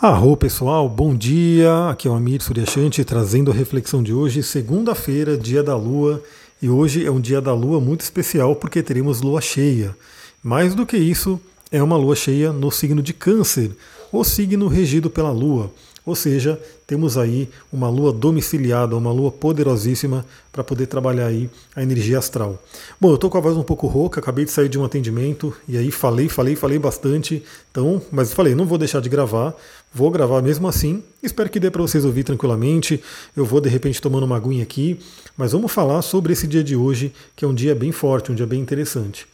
Arro pessoal, bom dia. Aqui é o Amir Suryashanti trazendo a reflexão de hoje, segunda-feira, dia da lua, e hoje é um dia da lua muito especial porque teremos lua cheia. Mais do que isso, é uma lua cheia no signo de Câncer, o signo regido pela lua. Ou seja, temos aí uma lua domiciliada, uma lua poderosíssima para poder trabalhar aí a energia astral. Bom, eu estou com a voz um pouco rouca, acabei de sair de um atendimento e aí falei, falei, falei bastante. Então, mas falei, não vou deixar de gravar, vou gravar mesmo assim. Espero que dê para vocês ouvir tranquilamente. Eu vou de repente tomando uma aguinha aqui, mas vamos falar sobre esse dia de hoje, que é um dia bem forte, um dia bem interessante.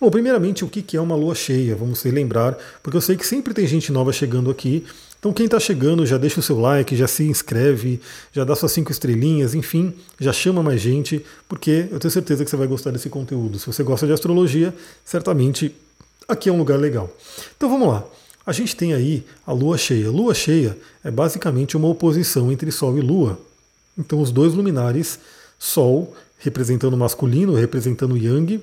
Bom, primeiramente, o que é uma lua cheia? Vamos se lembrar, porque eu sei que sempre tem gente nova chegando aqui. Então quem está chegando já deixa o seu like, já se inscreve, já dá suas cinco estrelinhas, enfim, já chama mais gente, porque eu tenho certeza que você vai gostar desse conteúdo. Se você gosta de astrologia, certamente aqui é um lugar legal. Então vamos lá. A gente tem aí a lua cheia. Lua cheia é basicamente uma oposição entre Sol e Lua. Então os dois luminares, Sol representando o masculino, representando o Yang,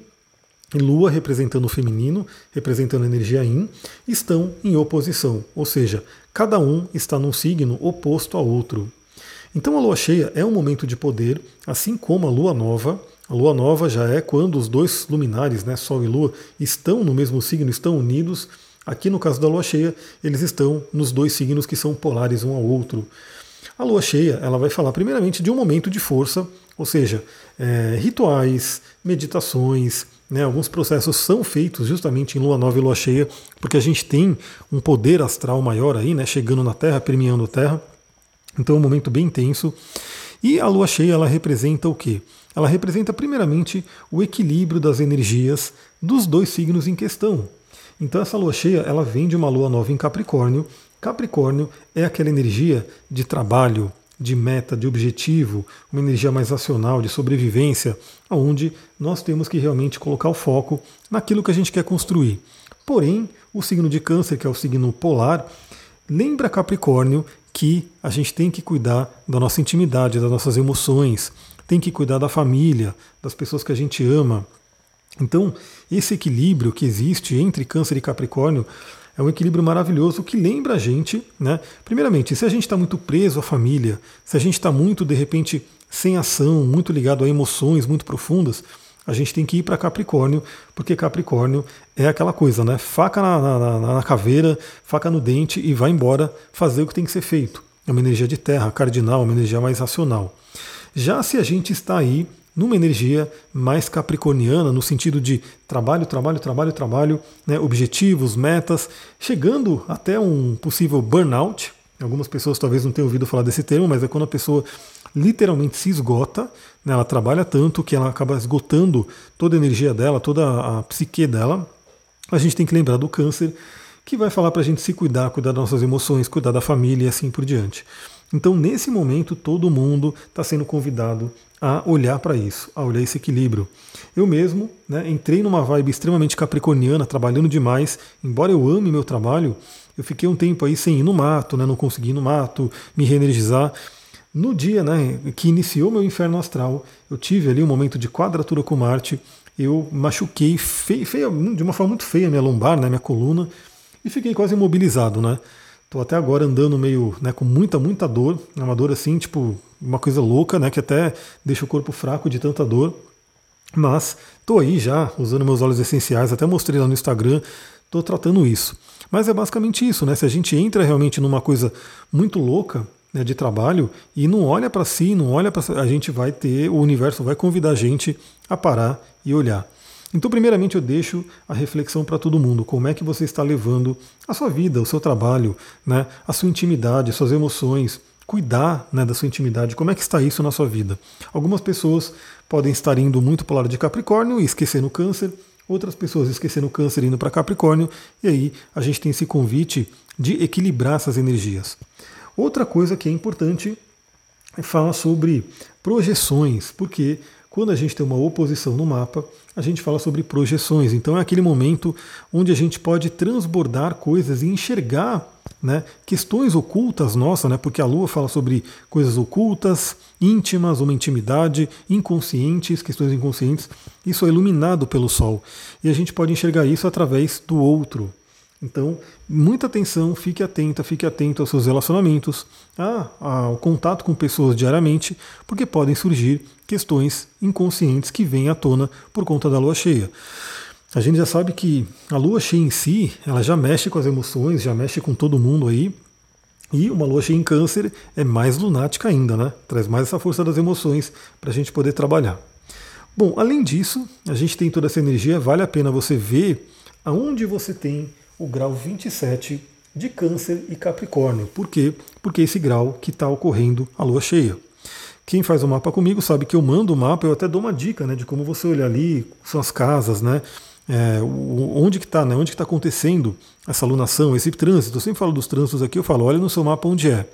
Lua representando o feminino, representando a energia Yin, estão em oposição, ou seja, cada um está num signo oposto ao outro. Então a lua cheia é um momento de poder, assim como a lua nova. A lua nova já é quando os dois luminares, né, Sol e Lua, estão no mesmo signo, estão unidos. Aqui no caso da lua cheia, eles estão nos dois signos que são polares um ao outro. A lua cheia ela vai falar primeiramente de um momento de força, ou seja, é, rituais, meditações, né, alguns processos são feitos justamente em lua nova e lua cheia, porque a gente tem um poder astral maior aí, né, chegando na Terra, permeando a Terra. Então é um momento bem intenso. E a lua cheia ela representa o quê? Ela representa primeiramente o equilíbrio das energias dos dois signos em questão. Então essa lua cheia ela vem de uma lua nova em Capricórnio. Capricórnio é aquela energia de trabalho, de meta, de objetivo, uma energia mais racional, de sobrevivência, onde nós temos que realmente colocar o foco naquilo que a gente quer construir. Porém, o signo de Câncer, que é o signo polar, lembra Capricórnio que a gente tem que cuidar da nossa intimidade, das nossas emoções, tem que cuidar da família, das pessoas que a gente ama. Então, esse equilíbrio que existe entre Câncer e Capricórnio é um equilíbrio maravilhoso que lembra a gente, né? Primeiramente, se a gente está muito preso à família, se a gente está muito, de repente, sem ação, muito ligado a emoções muito profundas, a gente tem que ir para Capricórnio, porque Capricórnio é aquela coisa, né? Faca na, na, na, caveira, faca no dente e vai embora fazer o que tem que ser feito. É uma energia de terra, cardinal, uma energia mais racional. Já se a gente está aí numa energia mais capricorniana, no sentido de trabalho, trabalho, trabalho, trabalho, né, objetivos, metas, chegando até um possível burnout. Algumas pessoas talvez não tenham ouvido falar desse termo, mas é quando a pessoa literalmente se esgota, né, ela trabalha tanto que ela acaba esgotando toda a energia dela, toda a psique dela. A gente tem que lembrar do câncer, que vai falar para a gente se cuidar, cuidar das nossas emoções, cuidar da família e assim por diante. Então, nesse momento, todo mundo está sendo convidado a olhar para isso, a olhar esse equilíbrio. Eu mesmo né, entrei numa vibe extremamente capricorniana, trabalhando demais, embora eu ame meu trabalho, eu fiquei um tempo aí sem ir no mato, né, não consegui ir no mato, me reenergizar. No dia né, que iniciou meu inferno astral, eu tive ali um momento de quadratura com Marte, eu machuquei feio, de uma forma muito feia minha lombar, né, minha coluna, e fiquei quase imobilizado, né? Tô até agora andando meio, né, com muita, muita dor, uma dor assim, tipo, uma coisa louca, né, que até deixa o corpo fraco de tanta dor. Mas tô aí já usando meus óleos essenciais, até mostrei lá no Instagram, tô tratando isso. Mas é basicamente isso, né? Se a gente entra realmente numa coisa muito louca, né, de trabalho e não olha para si, não olha para a gente vai ter, o universo vai convidar a gente a parar e olhar. Então, primeiramente, eu deixo a reflexão para todo mundo: como é que você está levando a sua vida, o seu trabalho, né, a sua intimidade, suas emoções, cuidar né, da sua intimidade, como é que está isso na sua vida. Algumas pessoas podem estar indo muito para o lado de Capricórnio e esquecendo o câncer, outras pessoas esquecendo o câncer indo para Capricórnio, e aí a gente tem esse convite de equilibrar essas energias. Outra coisa que é importante é falar sobre projeções, porque quando a gente tem uma oposição no mapa, a gente fala sobre projeções. Então é aquele momento onde a gente pode transbordar coisas e enxergar né, questões ocultas nossas, né, porque a Lua fala sobre coisas ocultas, íntimas, uma intimidade, inconscientes, questões inconscientes. Isso é iluminado pelo Sol. E a gente pode enxergar isso através do outro. Então, muita atenção, fique atenta, fique atento aos seus relacionamentos, ao contato com pessoas diariamente, porque podem surgir questões inconscientes que vêm à tona por conta da lua cheia. A gente já sabe que a lua cheia em si, ela já mexe com as emoções, já mexe com todo mundo aí. E uma lua cheia em câncer é mais lunática ainda, né? Traz mais essa força das emoções para a gente poder trabalhar. Bom, além disso, a gente tem toda essa energia, vale a pena você ver aonde você tem o grau 27 de Câncer e Capricórnio. Por quê? Porque é esse grau que está ocorrendo a lua cheia. Quem faz o mapa comigo sabe que eu mando o mapa, eu até dou uma dica né, de como você olhar ali, são as casas, né? É, onde que está, né? Onde está acontecendo essa alunação, esse trânsito. Eu sempre falo dos trânsitos aqui, eu falo, olha no seu mapa onde é.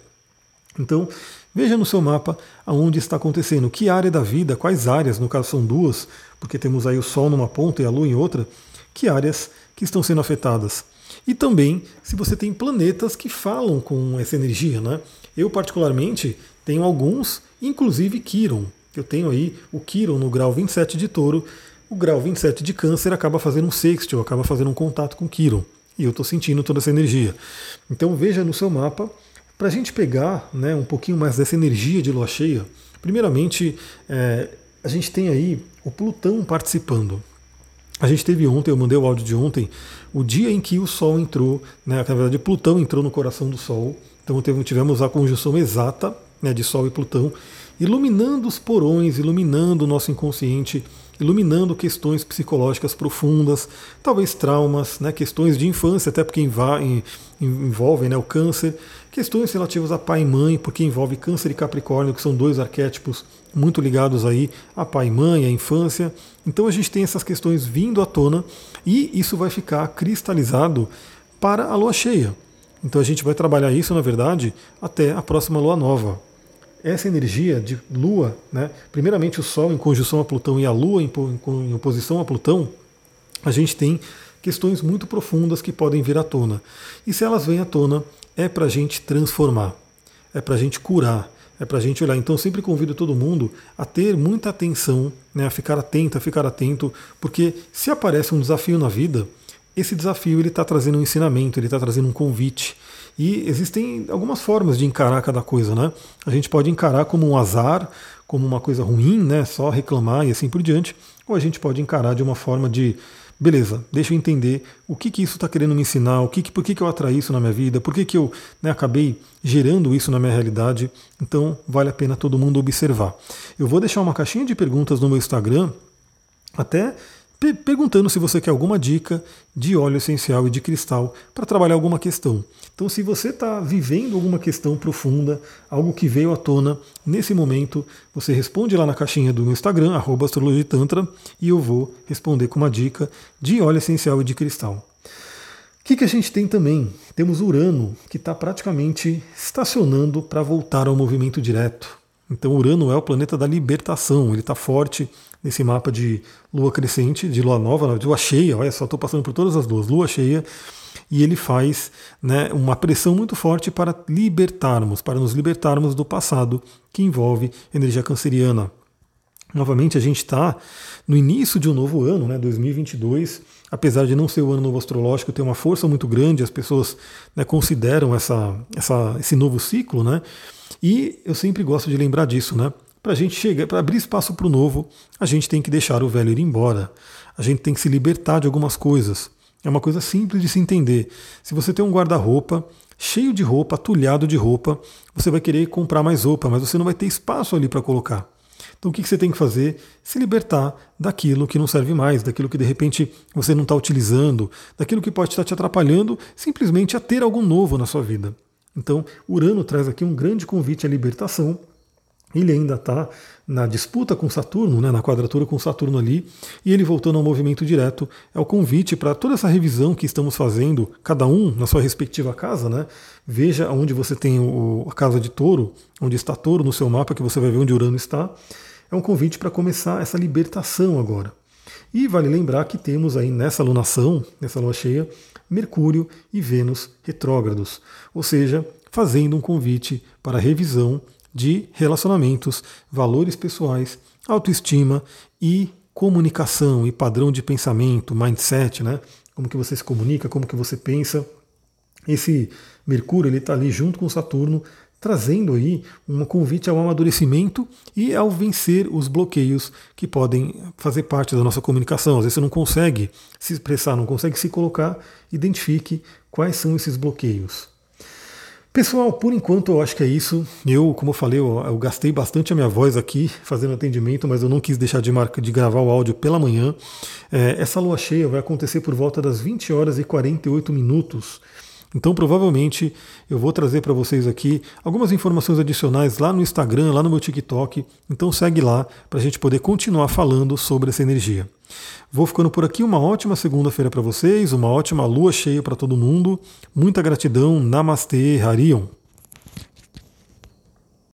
Então, veja no seu mapa aonde está acontecendo, que área da vida, quais áreas, no caso são duas, porque temos aí o Sol numa ponta e a Lua em outra, que áreas que estão sendo afetadas. E também se você tem planetas que falam com essa energia. Né? Eu, particularmente, tenho alguns, inclusive Quiron. Eu tenho aí o Quiron no grau 27 de touro. O grau 27 de câncer acaba fazendo um sextil, acaba fazendo um contato com Quiron. E eu estou sentindo toda essa energia. Então veja no seu mapa, para a gente pegar né, um pouquinho mais dessa energia de lua cheia, primeiramente é, a gente tem aí o Plutão participando. A gente teve ontem, eu mandei o áudio de ontem, o dia em que o Sol entrou, né, na verdade Plutão entrou no coração do Sol, então tivemos a conjunção exata né, de Sol e Plutão, iluminando os porões, iluminando o nosso inconsciente, iluminando questões psicológicas profundas, talvez traumas, né, questões de infância, até porque envolvem né, o câncer, questões relativas a pai e mãe, porque envolve câncer e capricórnio, que são dois arquétipos muito ligados aí a pai e mãe, a infância. Então a gente tem essas questões vindo à tona e isso vai ficar cristalizado para a lua cheia. Então a gente vai trabalhar isso, na verdade, até a próxima lua nova. Essa energia de lua, né, primeiramente o Sol em conjunção a Plutão e a Lua em, oposição a Plutão, a gente tem questões muito profundas que podem vir à tona. E se elas vêm à tona, é para a gente transformar, é para a gente curar, é para a gente olhar. Então, sempre convido todo mundo a ter muita atenção, né, a ficar atento, a ficar atento, porque se aparece um desafio na vida, esse desafio ele está trazendo um ensinamento, ele está trazendo um convite. E existem algumas formas de encarar cada coisa, né? A gente pode encarar como um azar, como uma coisa ruim, né? Só reclamar e assim por diante, ou a gente pode encarar de uma forma de beleza, deixa eu entender o que, que isso está querendo me ensinar, o que, que, por que, que eu atraí isso na minha vida, por que, que eu né, acabei gerando isso na minha realidade. Então vale a pena todo mundo observar. Eu vou deixar uma caixinha de perguntas no meu Instagram, até perguntando se você quer alguma dica de óleo essencial e de cristal para trabalhar alguma questão. Então, se você está vivendo alguma questão profunda, algo que veio à tona nesse momento, você responde lá na caixinha do Instagram, astrologitantra, e eu vou responder com uma dica de óleo essencial e de cristal. O que, que a gente tem também? Temos Urano, que está praticamente estacionando para voltar ao movimento direto. Então, Urano é o planeta da libertação, ele está forte nesse mapa de lua crescente, de lua nova, de lua cheia, olha só, estou passando por todas as luas, lua cheia, e ele faz né, uma pressão muito forte para libertarmos, para nos libertarmos do passado, que envolve energia canceriana. Novamente, a gente está no início de um novo ano, né, 2022, apesar de não ser o ano novo astrológico, tem uma força muito grande, as pessoas né, consideram essa, essa, esse novo ciclo, né? E eu sempre gosto de lembrar disso, né? Para a gente chegar, para abrir espaço para o novo, a gente tem que deixar o velho ir embora. A gente tem que se libertar de algumas coisas. É uma coisa simples de se entender. Se você tem um guarda-roupa cheio de roupa, atulhado de roupa, você vai querer comprar mais roupa, mas você não vai ter espaço ali para colocar. Então o que você tem que fazer? Se libertar daquilo que não serve mais, daquilo que de repente você não está utilizando, daquilo que pode estar te atrapalhando simplesmente a ter algo novo na sua vida. Então, Urano traz aqui um grande convite à libertação ele ainda está na disputa com Saturno, né, na quadratura com Saturno ali, e ele voltando ao movimento direto, é o convite para toda essa revisão que estamos fazendo, cada um na sua respectiva casa, né? Veja onde você tem o, a casa de touro, onde está touro no seu mapa, que você vai ver onde Urano está. É um convite para começar essa libertação agora. E vale lembrar que temos aí nessa lunação, nessa lua cheia, Mercúrio e Vênus retrógrados, ou seja, fazendo um convite para revisão de relacionamentos, valores pessoais, autoestima e comunicação e padrão de pensamento, mindset, né? como que você se comunica, como que você pensa. Esse Mercúrio ele está ali junto com Saturno, trazendo aí um convite ao amadurecimento e ao vencer os bloqueios que podem fazer parte da nossa comunicação. Às vezes você não consegue se expressar, não consegue se colocar, identifique quais são esses bloqueios. Pessoal, por enquanto eu acho que é isso. Eu, como eu falei, eu, eu, gastei bastante a minha voz aqui fazendo atendimento, mas eu não quis deixar de, marca, de gravar o áudio pela manhã. É, essa lua cheia vai acontecer por volta das 20 horas e 48 minutos. Então, provavelmente, eu vou trazer para vocês aqui algumas informações adicionais lá no Instagram, lá no meu TikTok. Então, segue lá para a gente poder continuar falando sobre essa energia. Vou ficando por aqui. Uma ótima segunda-feira para vocês, uma ótima lua cheia para todo mundo. Muita gratidão. Namastê, Harion.